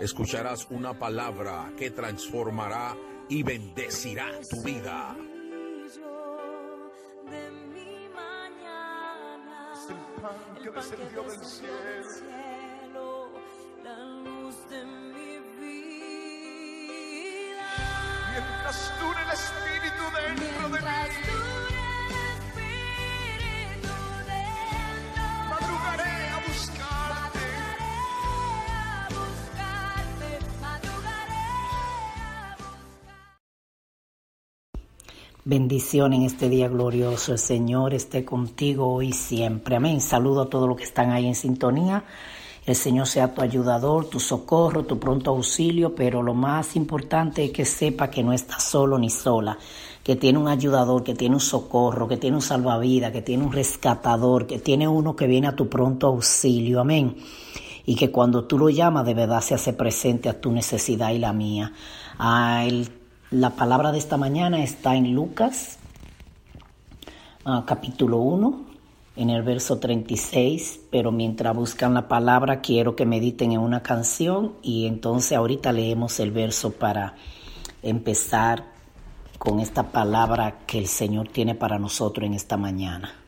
Escucharás una palabra que transformará y bendecirá tu vida. Es el pan que descendió del cielo. La luz de mi vida. Mientras dure el Espíritu dentro de mí. Bendición en este día glorioso. El Señor esté contigo hoy y siempre. Amén. Saludo a todos los que están ahí en sintonía. El Señor sea tu ayudador, tu socorro, tu pronto auxilio, pero lo más importante es que sepa que no estás solo ni sola, que tiene un ayudador, que tiene un socorro, que tiene un salvavidas, que tiene un rescatador, que tiene uno que viene a tu pronto auxilio. Amén. Y que cuando tú lo llamas de verdad se hace presente a tu necesidad y la mía. Ah, el la palabra de esta mañana está en Lucas, ah, capítulo 1, en el verso 36, pero mientras buscan la palabra quiero que mediten en una canción y entonces ahorita leemos el verso para empezar con esta palabra que el Señor tiene para nosotros en esta mañana.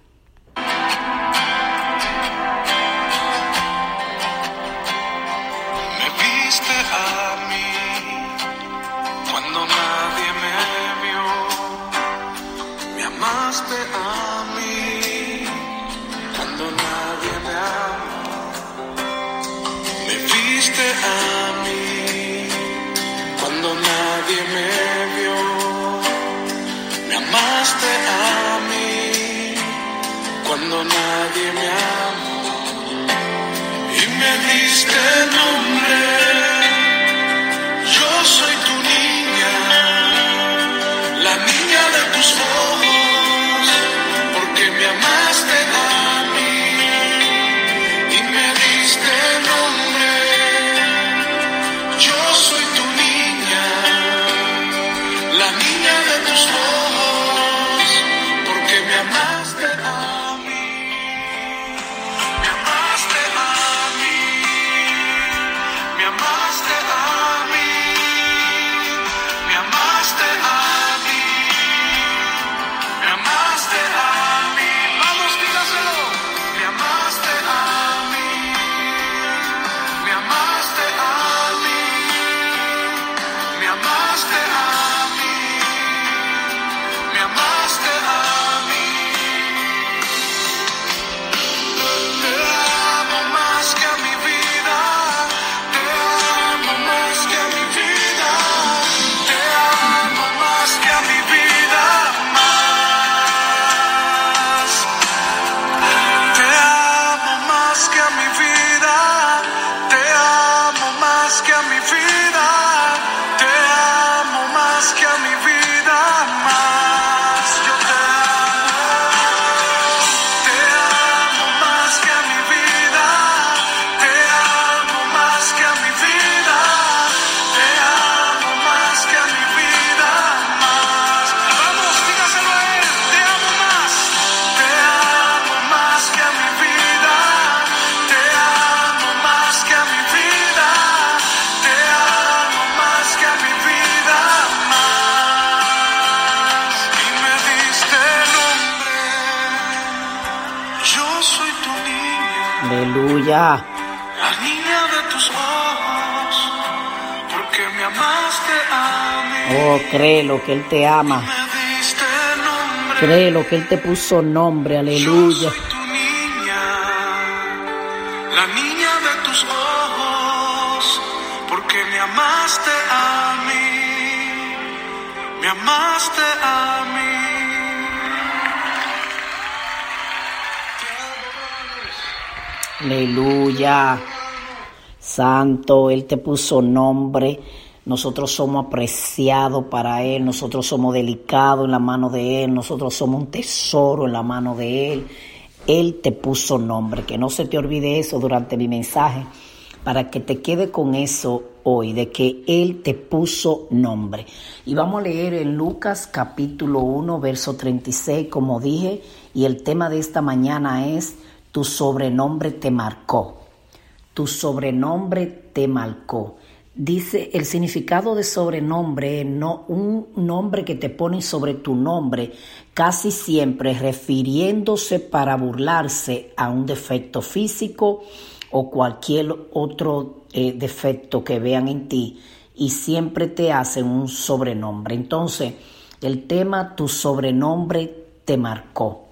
Créelo que Él te ama. Créelo que Él te puso nombre. Aleluya. La niña de tus ojos, porque me amaste a mí. Me amaste a mí. Aleluya. Santo, Él te puso nombre. Nosotros somos apreciados para Él, nosotros somos delicados en la mano de Él, nosotros somos un tesoro en la mano de Él. Él te puso nombre, que no se te olvide eso durante mi mensaje, para que te quede con eso hoy, de que Él te puso nombre. Y vamos a leer en Lucas capítulo 1, verso 36, como dije, y el tema de esta mañana es, tu sobrenombre te marcó. Tu sobrenombre te marcó. Dice el significado de sobrenombre, no un nombre que te ponen sobre tu nombre, casi siempre refiriéndose para burlarse a un defecto físico o cualquier otro eh, defecto que vean en ti y siempre te hacen un sobrenombre. Entonces, el tema tu sobrenombre te marcó.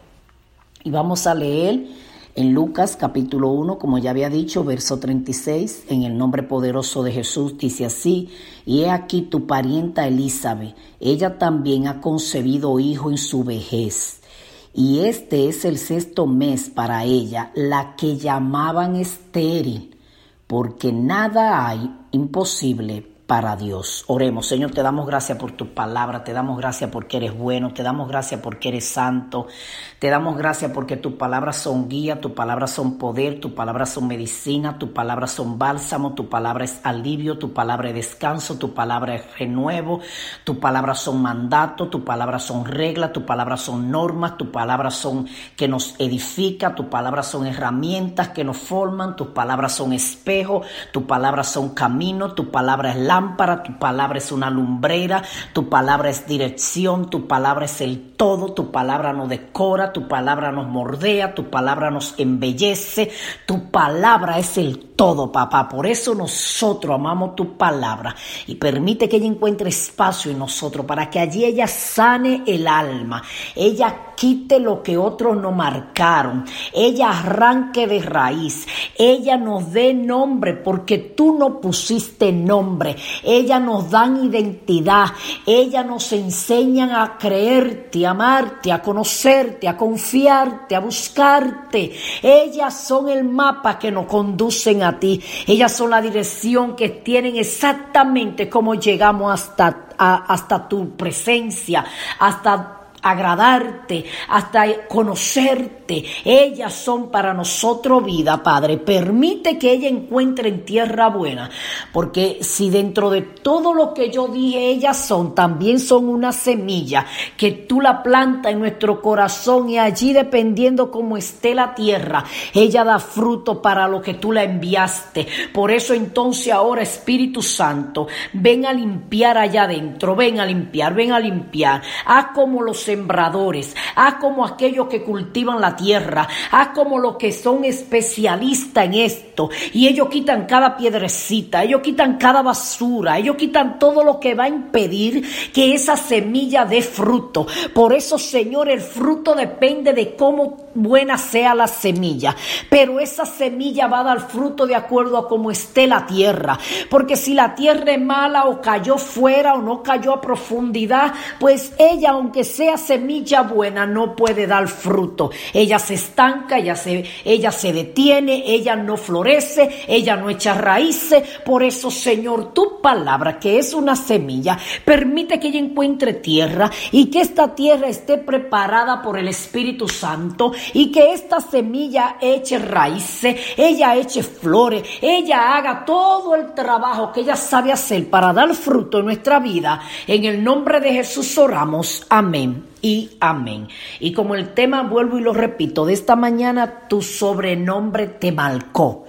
Y vamos a leer en Lucas capítulo 1, como ya había dicho, verso 36, en el nombre poderoso de Jesús, dice así, y he aquí tu parienta Elizabeth, ella también ha concebido hijo en su vejez. Y este es el sexto mes para ella, la que llamaban estéril, porque nada hay imposible para Dios. Oremos, Señor, te damos gracias por tu palabra, te damos gracias porque eres bueno, te damos gracias porque eres santo, te damos gracias porque tus palabras son guía, tus palabras son poder, tus palabras son medicina, tus palabras son bálsamo, tu palabra es alivio, tu palabra es descanso, tu palabra es renuevo, tus palabras son mandato, tus palabras son reglas, tus palabras son normas, tus palabras son que nos edifica, tus palabras son herramientas que nos forman, tus palabras son espejo, tus palabras son camino, tu palabra es lámpara, tu palabra es una lumbrera, tu palabra es dirección, tu palabra es el todo, tu palabra nos decora, tu palabra nos mordea, tu palabra nos embellece, tu palabra es el todo, papá. Por eso nosotros amamos tu palabra. Y permite que ella encuentre espacio en nosotros para que allí ella sane el alma, ella quite lo que otros no marcaron, ella arranque de raíz, ella nos dé nombre porque tú no pusiste nombre, ella nos dan identidad, ella nos enseñan a creerte, a amarte, a conocerte, a confiarte, a buscarte. Ellas son el mapa que nos conducen a ti, ellas son la dirección que tienen exactamente cómo llegamos hasta, hasta tu presencia, hasta agradarte, hasta conocerte. Ellas son para nosotros vida, Padre. Permite que ella encuentre en tierra buena, porque si dentro de todo lo que yo dije ellas son, también son una semilla que tú la plantas en nuestro corazón y allí dependiendo cómo esté la tierra, ella da fruto para lo que tú la enviaste. Por eso entonces ahora Espíritu Santo, ven a limpiar allá adentro, ven a limpiar, ven a limpiar. Haz como los sembradores, haz como aquellos que cultivan la tierra, haz como los que son especialistas en esto. Y ellos quitan cada piedrecita, ellos quitan cada basura, ellos quitan todo lo que va a impedir que esa semilla dé fruto. Por eso, Señor, el fruto depende de cómo buena sea la semilla, pero esa semilla va a dar fruto de acuerdo a cómo esté la tierra, porque si la tierra es mala o cayó fuera o no cayó a profundidad, pues ella, aunque sea semilla buena, no puede dar fruto. Ella se estanca, ella se, ella se detiene, ella no florece, ella no echa raíces. Por eso, Señor, tu palabra, que es una semilla, permite que ella encuentre tierra y que esta tierra esté preparada por el Espíritu Santo y que esta semilla eche raíces, ella eche flores, ella haga todo el trabajo que ella sabe hacer para dar fruto en nuestra vida. En el nombre de Jesús oramos. Amén y amén. Y como el tema, vuelvo y lo repito, de esta mañana tu sobrenombre te marcó.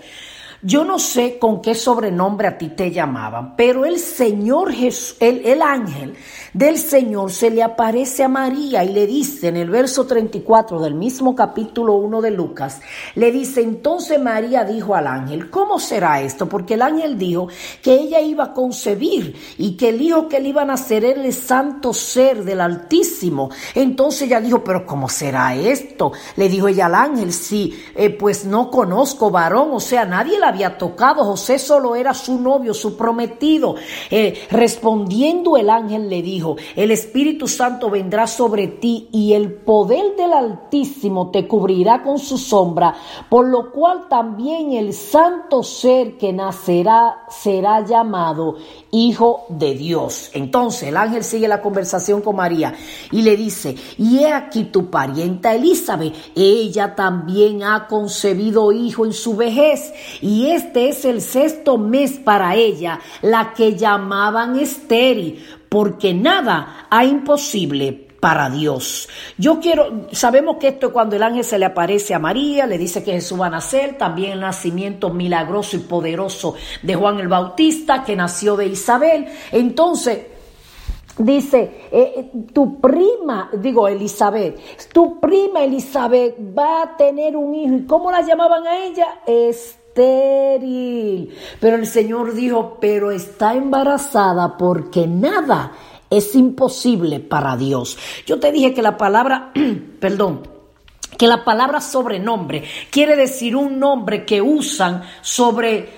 Yo no sé con qué sobrenombre a ti te llamaban, pero el Señor Jesús, el, el ángel del Señor se le aparece a María y le dice en el verso 34 del mismo capítulo 1 de Lucas, le dice, entonces María dijo al ángel, ¿cómo será esto? Porque el ángel dijo que ella iba a concebir y que el hijo que le iba a nacer era el santo ser del Altísimo. Entonces ella dijo, pero ¿cómo será esto? Le dijo ella al ángel, sí, eh, pues no conozco varón, o sea, nadie la había tocado, José solo era su novio, su prometido. Eh, respondiendo el ángel le dijo, el Espíritu Santo vendrá sobre ti y el poder del Altísimo te cubrirá con su sombra, por lo cual también el santo ser que nacerá será llamado Hijo de Dios. Entonces el ángel sigue la conversación con María y le dice, y he aquí tu parienta Elizabeth, ella también ha concebido hijo en su vejez, y este es el sexto mes para ella, la que llamaban estéril, porque nada hay imposible para Dios. Yo quiero, sabemos que esto es cuando el ángel se le aparece a María, le dice que Jesús va a nacer, también el nacimiento milagroso y poderoso de Juan el Bautista, que nació de Isabel. Entonces, Dice, eh, tu prima, digo Elizabeth, tu prima Elizabeth va a tener un hijo. ¿Y cómo la llamaban a ella? Pero el Señor dijo, pero está embarazada porque nada es imposible para Dios. Yo te dije que la palabra, perdón, que la palabra sobrenombre quiere decir un nombre que usan sobre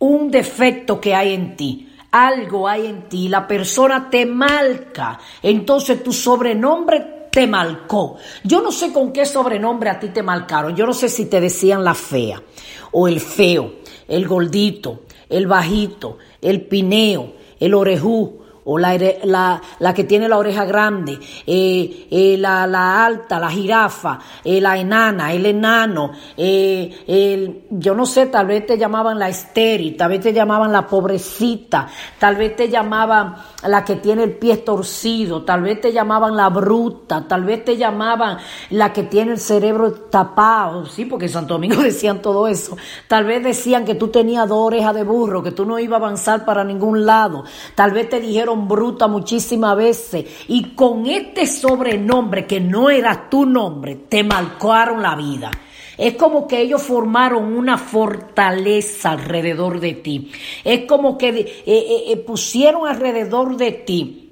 un defecto que hay en ti. Algo hay en ti, la persona te marca, entonces tu sobrenombre te marcó. Yo no sé con qué sobrenombre a ti te marcaron, yo no sé si te decían la fea o el feo, el gordito, el bajito, el pineo, el orejú, o la, la, la que tiene la oreja grande, eh, eh, la, la alta, la jirafa, eh, la enana, el enano, el- yo no sé, tal vez te llamaban la estéril, tal vez te llamaban la pobrecita, tal vez te llamaban la que tiene el pie torcido, tal vez te llamaban la bruta, tal vez te llamaban la que tiene el cerebro tapado, sí, porque en Santo Domingo decían todo eso, tal vez decían que tú tenías dos orejas de burro, que tú no ibas a avanzar para ningún lado, tal vez te dijeron bruta muchísimas veces y con este sobrenombre que no era tu nombre, te marcaron la vida. Es como que ellos formaron una fortaleza alrededor de ti. Es como que eh, eh, eh, pusieron alrededor de ti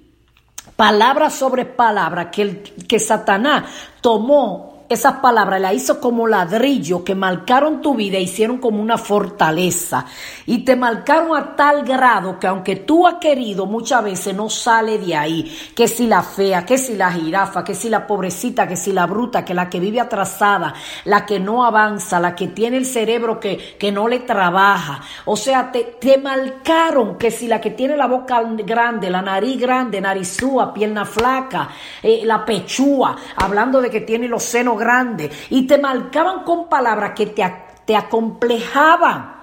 palabra sobre palabra que, el, que Satanás tomó esas palabras, la hizo como ladrillo que marcaron tu vida, hicieron como una fortaleza. Y te marcaron a tal grado que aunque tú has querido muchas veces no sale de ahí, que si la fea, que si la jirafa, que si la pobrecita, que si la bruta, que la que vive atrasada, la que no avanza, la que tiene el cerebro que, que no le trabaja, o sea, te, te marcaron que si la que tiene la boca grande, la nariz grande, narizúa, pierna flaca, eh, la pechúa, hablando de que tiene los senos grandes, y te marcaban con palabras que te, te acomplejaban.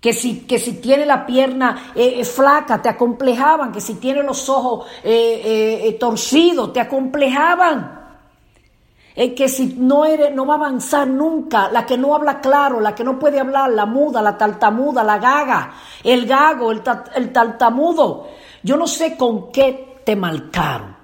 Que si, que si tiene la pierna eh, eh, flaca, te acomplejaban. Que si tiene los ojos eh, torcidos, te acomplejaban. Que si no, eres, no va a avanzar nunca, la que no habla claro, la que no puede hablar, la muda, la tartamuda, la gaga, el gago, el, el tartamudo. Yo no sé con qué te marcaron.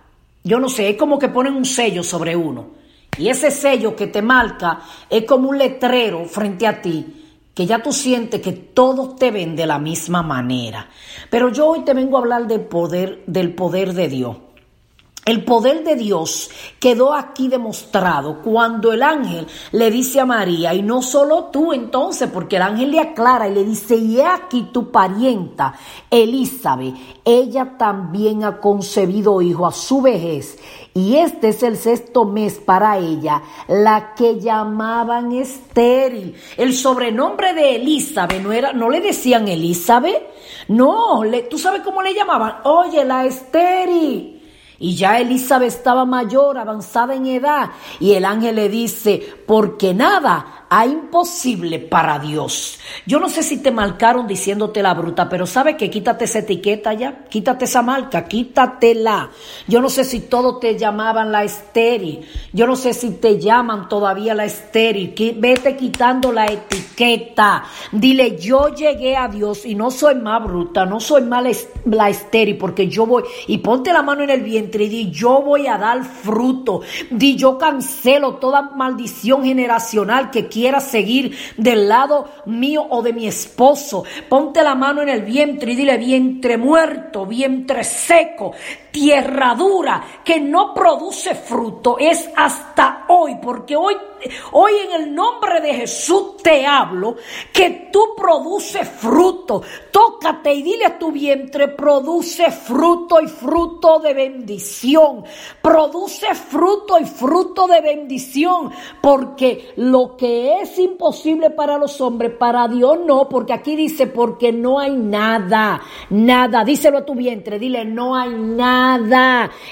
Yo no sé, es como que ponen un sello sobre uno. Y ese sello que te marca es como un letrero frente a ti, que ya tú sientes que todos te ven de la misma manera. Pero yo hoy te vengo a hablar del poder, del poder de Dios. El poder de Dios quedó aquí demostrado cuando el ángel le dice a María, y no solo tú entonces, porque el ángel le aclara y le dice, y he aquí tu parienta, Elizabeth, ella también ha concebido hijo a su vejez, y este es el sexto mes para ella, la que llamaban estéril. El sobrenombre de Elizabeth no era, no le decían Elizabeth, no, le- tú sabes cómo le llamaban, oye, la estéril. Y ya Elizabeth estaba mayor, avanzada en edad, y el ángel le dice, porque nada hay imposible para Dios. Yo no sé si te marcaron diciéndote la bruta, pero sabe que quítate esa etiqueta ya, quítate esa marca, quítatela. Yo no sé si todos te llamaban la estéril, yo no sé si te llaman todavía la estéril. Vete quitando la etiqueta. Dile, yo llegué a Dios y no soy más bruta, no soy más la es- la estéril, porque yo voy y ponte la mano en el vientre y di, yo voy a dar fruto. Di, yo cancelo toda maldición generacional que quiera seguir del lado mío o de mi esposo. Ponte la mano en el vientre y dile, vientre muerto, vientre seco, tierra dura, que no produce fruto. Es hasta hoy, porque hoy, hoy en el nombre de Jesús te hablo, que tú produces fruto. Tócate y dile a tu vientre, produce fruto y fruto de bendición. Produce fruto y fruto de bendición, porque lo que es imposible para los hombres, para Dios no, porque aquí dice, porque no hay nada, nada. Díselo a tu vientre, dile, no hay nada.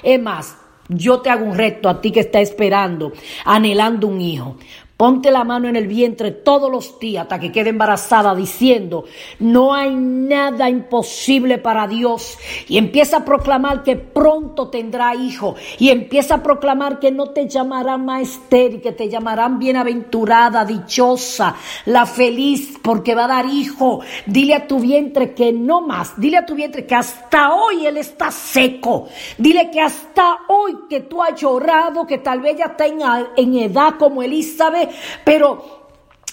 Es más, yo te hago un reto a ti que está esperando, anhelando un hijo. Ponte la mano en el vientre todos los días hasta que quede embarazada diciendo, no hay nada imposible para Dios. Y empieza a proclamar que pronto tendrá hijo. Y empieza a proclamar que no te llamarán más estéril, que te llamarán bienaventurada, dichosa, la feliz, porque va a dar hijo. Dile a tu vientre que no más. Dile a tu vientre que hasta hoy él está seco. Dile que hasta hoy que tú has llorado, que tal vez ya está en, en edad como Elizabeth, pero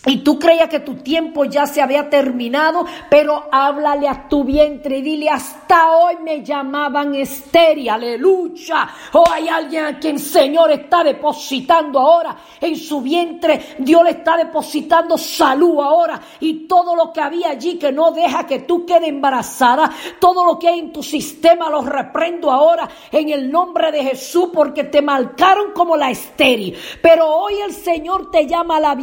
y tú creías que tu tiempo ya se había terminado, pero háblale a tu vientre y dile, hasta hoy me llamaban estéril, aleluya. O hay alguien a quien Señor está depositando ahora en su vientre, Dios le está depositando salud ahora y todo lo que había allí que no deja que tú quede embarazada, todo lo que hay en tu sistema lo reprendo ahora en el nombre de Jesús porque te marcaron como la estéril. Pero hoy el Señor te llama la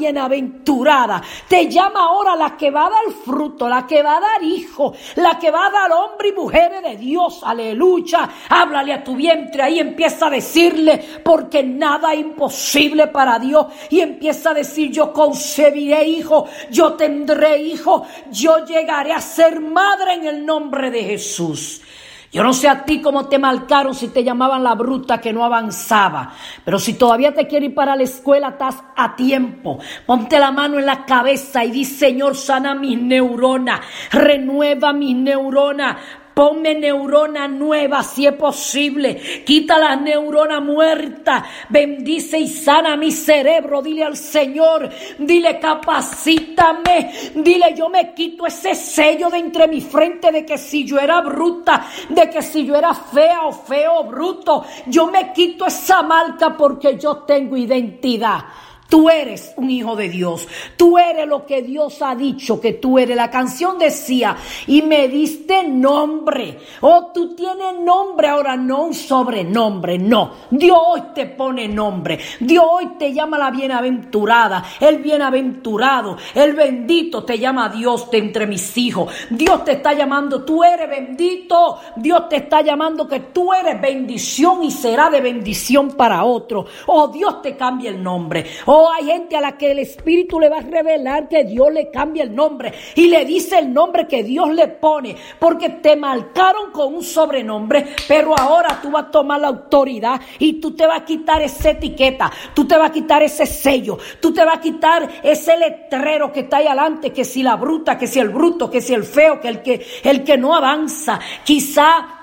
Te llama ahora la que va a dar fruto, la que va a dar hijo, la que va a dar hombre y mujeres de Dios. Aleluya. Háblale a tu vientre. Ahí empieza a decirle, porque nada es imposible para Dios. Y empieza a decir, yo concebiré hijo, yo tendré hijo, yo llegaré a ser madre en el nombre de Jesús. Yo no sé a ti cómo te marcaron si te llamaban la bruta que no avanzaba. Pero si todavía te quieres ir para la escuela, estás a tiempo. Ponte la mano en la cabeza y di, Señor, sana mis neuronas. Renueva mis neuronas. Ponme neurona nueva si es posible. Quita las neuronas muertas. Bendice y sana mi cerebro. Dile al Señor. Dile capacítame. Dile yo me quito ese sello de entre mi frente de que si yo era bruta, de que si yo era fea o feo o bruto, yo me quito esa marca porque yo tengo identidad. Tú eres un hijo de Dios. Tú eres lo que Dios ha dicho que tú eres. La canción decía, y me diste nombre. Oh, tú tienes nombre ahora, no un sobrenombre, no. Dios hoy te pone nombre. Dios hoy te llama la bienaventurada, el bienaventurado, el bendito te llama Dios de entre mis hijos. Dios te está llamando, tú eres bendito. Dios te está llamando que tú eres bendición y será de bendición para otro. Oh, Dios te cambia el nombre. Oh, hay gente a la que el Espíritu le va a revelar que Dios le cambia el nombre y le dice el nombre que Dios le pone, porque te marcaron con un sobrenombre, pero ahora tú vas a tomar la autoridad y tú te vas a quitar esa etiqueta, tú te vas a quitar ese sello, tú te vas a quitar ese letrero que está ahí adelante, que si la bruta, que si el bruto, que si el feo, que el que, el que no avanza, quizá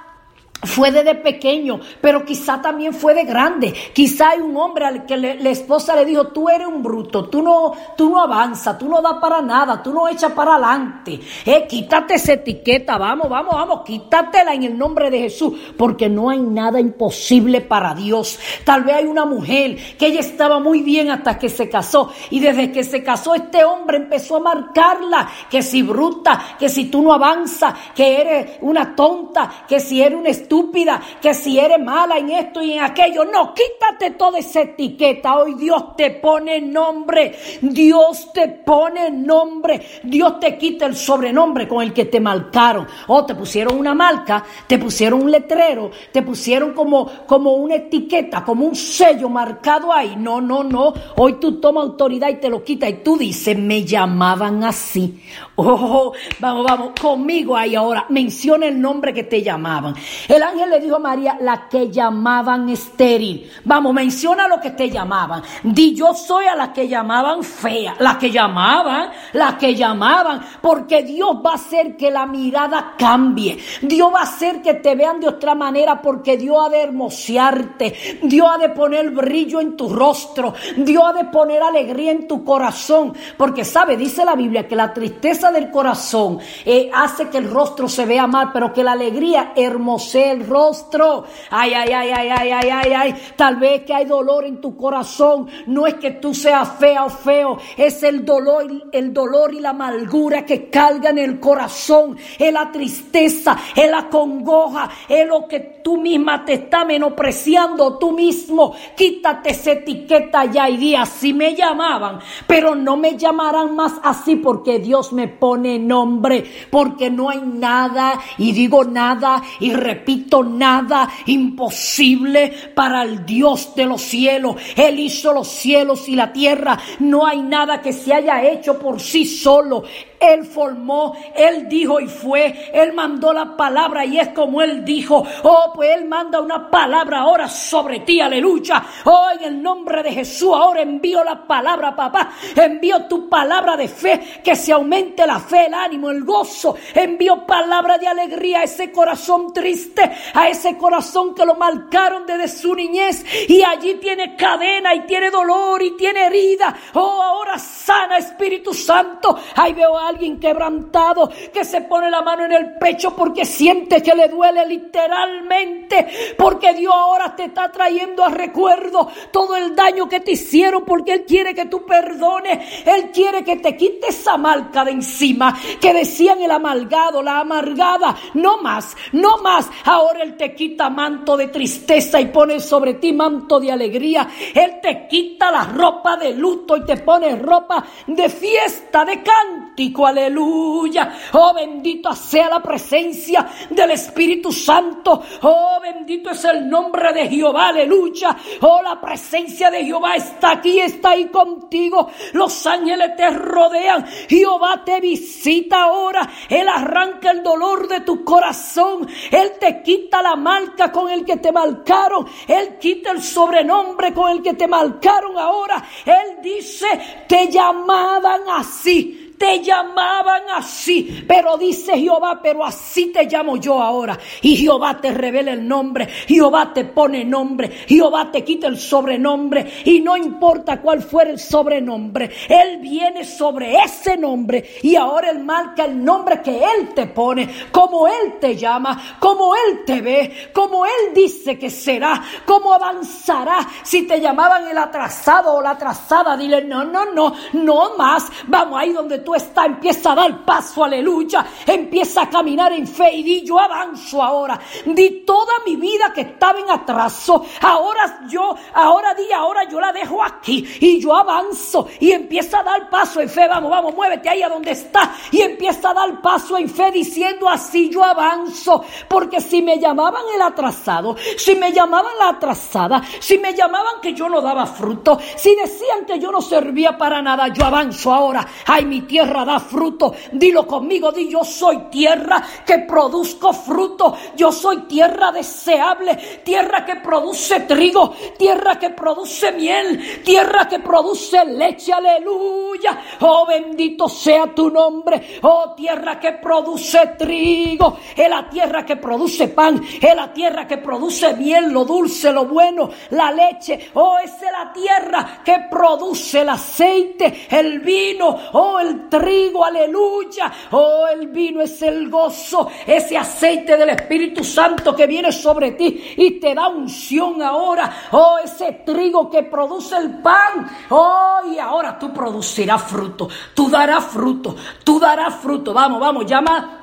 fue desde pequeño, pero quizá también fue de grande. Quizá hay un hombre al que la esposa le dijo, tú eres un bruto, tú no, tú no avanzas, tú no das para nada, tú no echas para adelante. Eh, quítate esa etiqueta, vamos, vamos, vamos, quítatela en el nombre de Jesús, porque no hay nada imposible para Dios. Tal vez hay una mujer que ella estaba muy bien hasta que se casó, y desde que se casó este hombre empezó a marcarla, que si bruta, que si tú no avanzas, que eres una tonta, que si eres una estúpida, que si eres mala en esto y en aquello. No, quítate toda esa etiqueta. Hoy Dios te pone nombre. Dios te pone nombre. Dios te quita el sobrenombre con el que te marcaron. O te pusieron una marca, te pusieron un letrero, te pusieron como, como una etiqueta, como un sello marcado ahí. No, no, no. Hoy tú tomas autoridad y te lo quitas y tú dices, me llamaban así. Oh, vamos, vamos, conmigo ahí ahora. Menciona el nombre que te llamaban. El ángel le dijo a María, la que llamaban estéril. Vamos, menciona lo que te llamaban. Di yo soy a la que llamaban fea. La que llamaban, la que llamaban. Porque Dios va a hacer que la mirada cambie. Dios va a hacer que te vean de otra manera porque Dios ha de hermosearte. Dios ha de poner brillo en tu rostro. Dios ha de poner alegría en tu corazón. Porque sabe, dice la Biblia que la tristeza del corazón eh, hace que el rostro se vea mal, pero que la alegría hermosea el rostro. Ay, ay, ay, ay, ay, ay, ay, ay. Tal vez que hay dolor en tu corazón. No es que tú seas fea o feo, es el dolor, el dolor y la amargura que carga en el corazón. Es la tristeza, es la congoja, es lo que tú misma te está menospreciando tú mismo. Quítate esa etiqueta ya y di así me llamaban, pero no me llamarán más así porque Dios me pone nombre, porque no hay nada, y digo nada, y repito nada, imposible para el Dios de los cielos. Él hizo los cielos y la tierra. No hay nada que se haya hecho por sí solo. Él formó, Él dijo y fue, Él mandó la palabra y es como Él dijo. Oh, pues Él manda una palabra ahora sobre ti, aleluya. Oh, en el nombre de Jesús, ahora envío la palabra, papá. Envío tu palabra de fe, que se aumente la fe, el ánimo, el gozo. Envío palabra de alegría a ese corazón triste, a ese corazón que lo marcaron desde su niñez y allí tiene cadena y tiene dolor y tiene herida. Oh, ahora sana Espíritu Santo. Ahí veo a alguien quebrantado que se pone la mano en el pecho porque siente que le duele literalmente, porque Dios ahora te está trayendo a recuerdo todo el daño que te hicieron, porque Él quiere que tú perdones, Él quiere que te quite esa marca de encima, que decían el amargado, la amargada, no más, no más, ahora Él te quita manto de tristeza y pone sobre ti manto de alegría, Él te quita la ropa de luto y te pone ropa de fiesta, de cántico, aleluya, oh bendito sea la presencia del Espíritu Santo, oh bendito es el nombre de Jehová, aleluya, oh la presencia de Jehová está aquí, está ahí contigo, los ángeles te rodean, Jehová te visita ahora, Él arranca el dolor de tu corazón, Él te quita la marca con el que te marcaron, Él quita el sobrenombre con el que te marcaron ahora, Él dice, te llamaban así te llamaban así, pero dice Jehová, pero así te llamo yo ahora. Y Jehová te revela el nombre, Jehová te pone nombre, Jehová te quita el sobrenombre y no importa cuál fuera el sobrenombre, Él viene sobre ese nombre y ahora Él marca el nombre que Él te pone, como Él te llama, como Él te ve, como Él dice que será, cómo avanzará. Si te llamaban el atrasado o la atrasada, dile, no, no, no, no más, vamos ahí donde tú estás, empieza a dar paso, aleluya, empieza a caminar en fe y di, yo avanzo ahora, di toda mi vida que estaba en atraso, ahora yo, ahora di, ahora yo la dejo aquí. Y yo avanzo y empieza a dar paso en fe, vamos, vamos, muévete ahí a donde está. Y empieza a dar paso en fe diciendo así yo avanzo, porque si me llamaban el atrasado, si me llamaban la atrasada, si me llamaban que yo no daba fruto, si decían que yo no servía para nada, yo avanzo ahora, ay mi tierra da fruto. Dilo conmigo, di yo soy tierra que produzco fruto. Yo soy tierra deseable, tierra que produce trigo, tierra que produce miel, tierra que produce leche. Aleluya. Oh, bendito sea tu nombre. Oh, tierra que produce trigo. Es la tierra que produce pan. Es la tierra que produce miel, lo dulce, lo bueno, la leche. Oh, es la tierra que produce el aceite, el vino. Oh, el trigo, aleluya. Oh, el vino es el gozo, ese aceite del Espíritu Santo que viene sobre ti y te da unción ahora. Oh, ese trigo que produce el pan. Oh, y ahora tú producirás fruto, tú darás fruto, tú darás fruto. Vamos, vamos, llama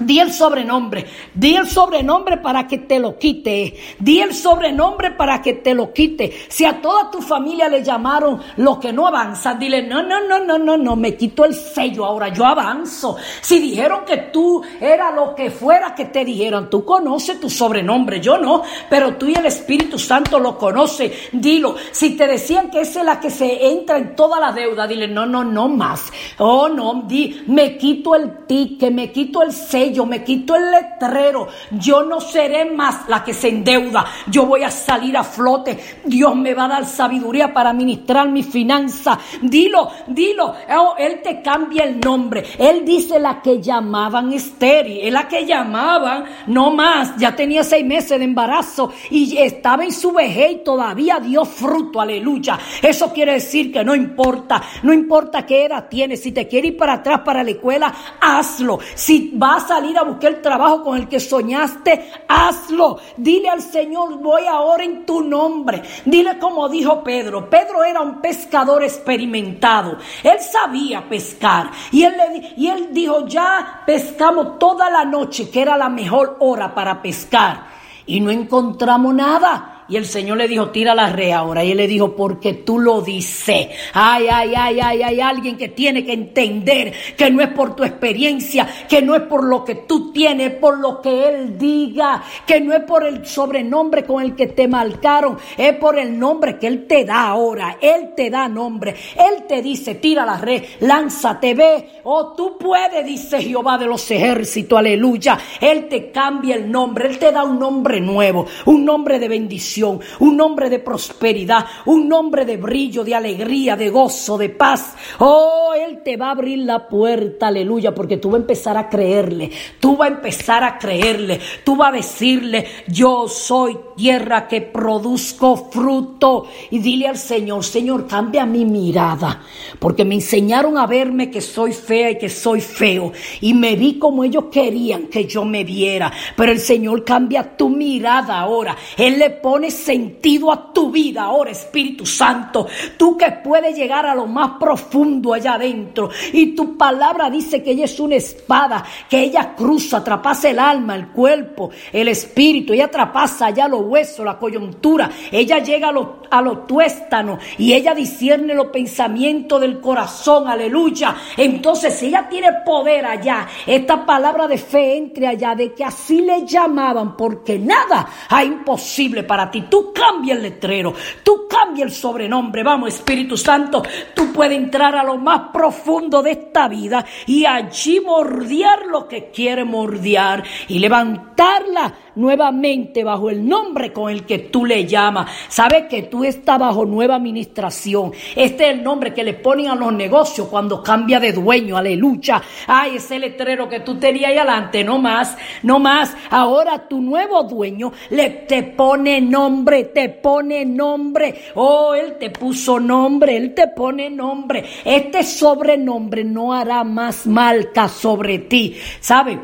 Di el sobrenombre, di el sobrenombre para que te lo quite, di el sobrenombre para que te lo quite. Si a toda tu familia le llamaron lo que no avanza, dile, no, no, no, no, no, no, me quito el sello, ahora yo avanzo. Si dijeron que tú era lo que fuera que te dijeran, tú conoces tu sobrenombre, yo no, pero tú y el Espíritu Santo lo conoce, dilo. Si te decían que esa es la que se entra en toda la deuda, dile, no, no, no más. Oh, no, di, me quito el tique, me quito el sello yo me quito el letrero, yo no seré más la que se endeuda, yo voy a salir a flote, Dios me va a dar sabiduría para administrar mi finanza, dilo, dilo, Oh, Él te cambia el nombre, Él dice la que llamaban estéril, es la que llamaban, no más, ya tenía seis meses de embarazo y estaba en su vejez y todavía dio fruto, aleluya, eso quiere decir que no importa, no importa qué edad tienes, si te quiere ir para atrás para la escuela, hazlo, si vas a salir a buscar el trabajo con el que soñaste, hazlo. Dile al Señor, voy ahora en tu nombre. Dile como dijo Pedro. Pedro era un pescador experimentado. Él sabía pescar. Y él, le, y él dijo, ya pescamos toda la noche, que era la mejor hora para pescar. Y no encontramos nada. Y el Señor le dijo, tira la red ahora. Y él le dijo, porque tú lo dices. Ay, ay, ay, ay, hay alguien que tiene que entender que no es por tu experiencia, que no es por lo que tú tienes, por lo que Él diga, que no es por el sobrenombre con el que te marcaron, es por el nombre que Él te da ahora. Él te da nombre. Él te dice, tira la red, lánzate, ve. Oh, tú puedes, dice Jehová de los ejércitos, aleluya. Él te cambia el nombre, Él te da un nombre nuevo, un nombre de bendición un nombre de prosperidad, un nombre de brillo, de alegría, de gozo, de paz. Oh, Él te va a abrir la puerta, aleluya, porque tú vas a empezar a creerle, tú vas a empezar a creerle, tú vas a decirle, yo soy tierra que produzco fruto. Y dile al Señor, Señor, cambia mi mirada, porque me enseñaron a verme que soy fea y que soy feo, y me vi como ellos querían que yo me viera, pero el Señor cambia tu mirada ahora, Él le pone sentido a tu vida ahora, Espíritu Santo. Tú que puedes llegar a lo más profundo allá adentro. Y tu palabra dice que ella es una espada, que ella cruza, atrapasa el alma, el cuerpo, el espíritu. Ella atrapasa allá los huesos, la coyuntura. Ella llega a los a lo tuéstano y ella discierne los pensamientos del corazón. Aleluya. Entonces, si ella tiene poder allá, esta palabra de fe entre allá, de que así le llamaban, porque nada hay imposible para ti. Tú cambia el letrero, tú cambia el sobrenombre. Vamos, Espíritu Santo, tú puedes entrar a lo más profundo de esta vida y allí mordiar lo que quiere mordiar y levantarla nuevamente bajo el nombre con el que tú le llamas. Sabes que tú estás bajo nueva administración. Este es el nombre que le ponen a los negocios cuando cambia de dueño. Aleluya. Ay, ese letrero que tú tenías ahí adelante, no más, no más. Ahora tu nuevo dueño le te pone nombre, te pone nombre. Oh, él te puso nombre, él te pone nombre. Este sobrenombre no hará más marca sobre ti. ¿Sabe?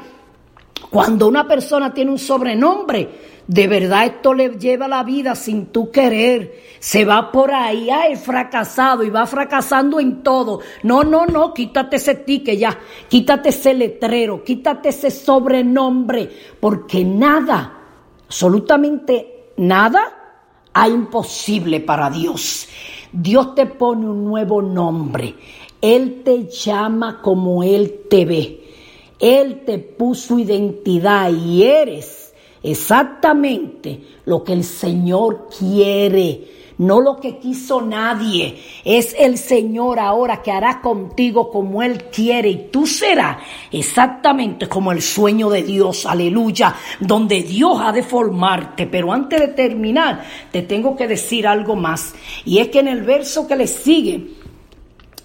Cuando una persona tiene un sobrenombre, de verdad esto le lleva la vida sin tú querer. Se va por ahí, ay, fracasado y va fracasando en todo. No, no, no, quítate ese tique ya, quítate ese letrero, quítate ese sobrenombre, porque nada, absolutamente nada, hay imposible para Dios. Dios te pone un nuevo nombre. Él te llama como Él te ve. Él te puso identidad y eres exactamente lo que el Señor quiere, no lo que quiso nadie. Es el Señor ahora que hará contigo como Él quiere y tú serás exactamente como el sueño de Dios, aleluya, donde Dios ha de formarte. Pero antes de terminar, te tengo que decir algo más. Y es que en el verso que le sigue,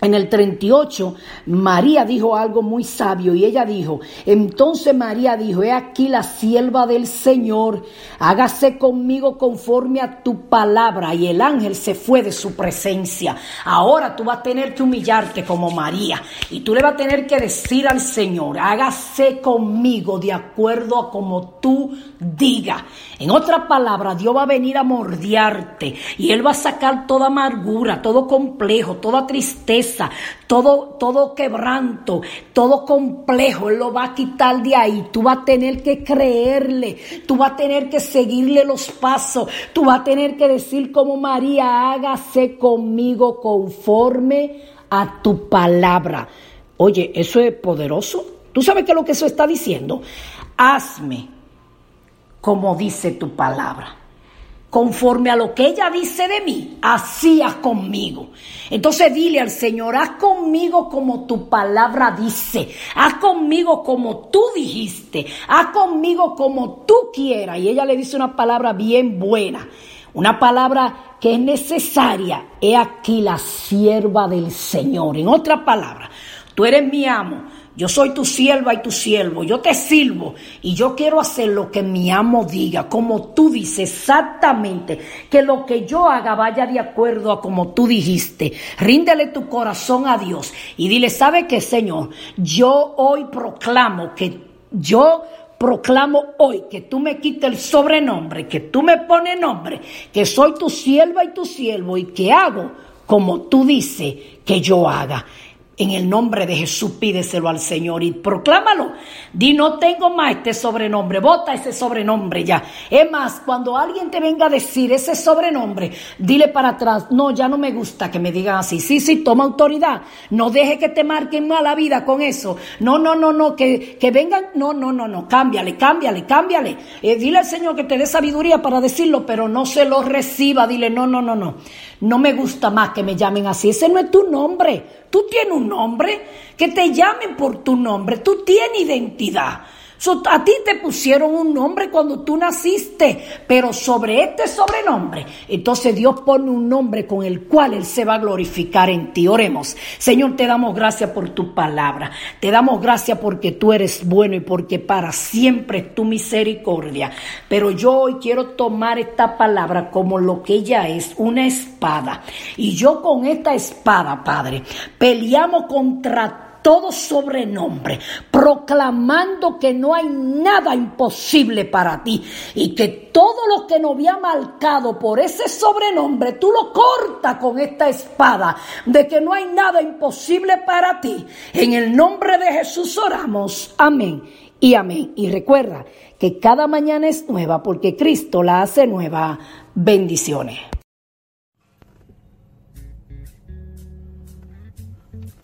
en el 38, María dijo algo muy sabio y ella dijo, entonces María dijo, he aquí la sierva del Señor, hágase conmigo conforme a tu palabra. Y el ángel se fue de su presencia. Ahora tú vas a tener que humillarte como María y tú le vas a tener que decir al Señor, hágase conmigo de acuerdo a como tú digas. En otra palabra, Dios va a venir a mordiarte y Él va a sacar toda amargura, todo complejo, toda tristeza todo, todo quebranto, todo complejo, Él lo va a quitar de ahí. Tú vas a tener que creerle, tú vas a tener que seguirle los pasos, tú vas a tener que decir como María, hágase conmigo conforme a tu palabra. Oye, eso es poderoso. ¿Tú sabes qué es lo que eso está diciendo? Hazme como dice tu palabra. Conforme a lo que ella dice de mí, así haz conmigo. Entonces dile al Señor, haz conmigo como tu palabra dice, haz conmigo como tú dijiste, haz conmigo como tú quieras. Y ella le dice una palabra bien buena, una palabra que es necesaria. He aquí la sierva del Señor. En otra palabra, tú eres mi amo. Yo soy tu sierva y tu siervo, yo te sirvo y yo quiero hacer lo que mi amo diga, como tú dices exactamente, que lo que yo haga vaya de acuerdo a como tú dijiste. Ríndele tu corazón a Dios y dile, ¿sabe qué, Señor? Yo hoy proclamo que yo proclamo hoy que tú me quites el sobrenombre, que tú me pones nombre, que soy tu sierva y tu siervo y que hago como tú dices que yo haga. En el nombre de Jesús pídeselo al Señor y proclámalo. Di no tengo más este sobrenombre, bota ese sobrenombre ya. Es más, cuando alguien te venga a decir ese sobrenombre, dile para atrás, no, ya no me gusta que me digan así. Sí, sí, toma autoridad. No deje que te marquen mala vida con eso. No, no, no, no, que, que vengan, no, no, no, no, cámbiale, cámbiale, cámbiale. Eh, dile al Señor que te dé sabiduría para decirlo, pero no se lo reciba. Dile, no, no, no, no. No me gusta más que me llamen así. Ese no es tu nombre. Tú tienes un nombre, que te llamen por tu nombre, tú tienes identidad. A ti te pusieron un nombre cuando tú naciste, pero sobre este sobrenombre, entonces Dios pone un nombre con el cual Él se va a glorificar en ti. Oremos. Señor, te damos gracias por tu palabra. Te damos gracias porque tú eres bueno y porque para siempre es tu misericordia. Pero yo hoy quiero tomar esta palabra como lo que ella es, una espada. Y yo con esta espada, Padre, peleamos contra todo sobrenombre, proclamando que no hay nada imposible para ti y que todo lo que nos había marcado por ese sobrenombre, tú lo cortas con esta espada, de que no hay nada imposible para ti. En el nombre de Jesús oramos. Amén y amén. Y recuerda que cada mañana es nueva porque Cristo la hace nueva. Bendiciones.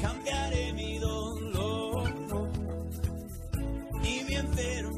Cambiaré mi dolor y mi enfermedad.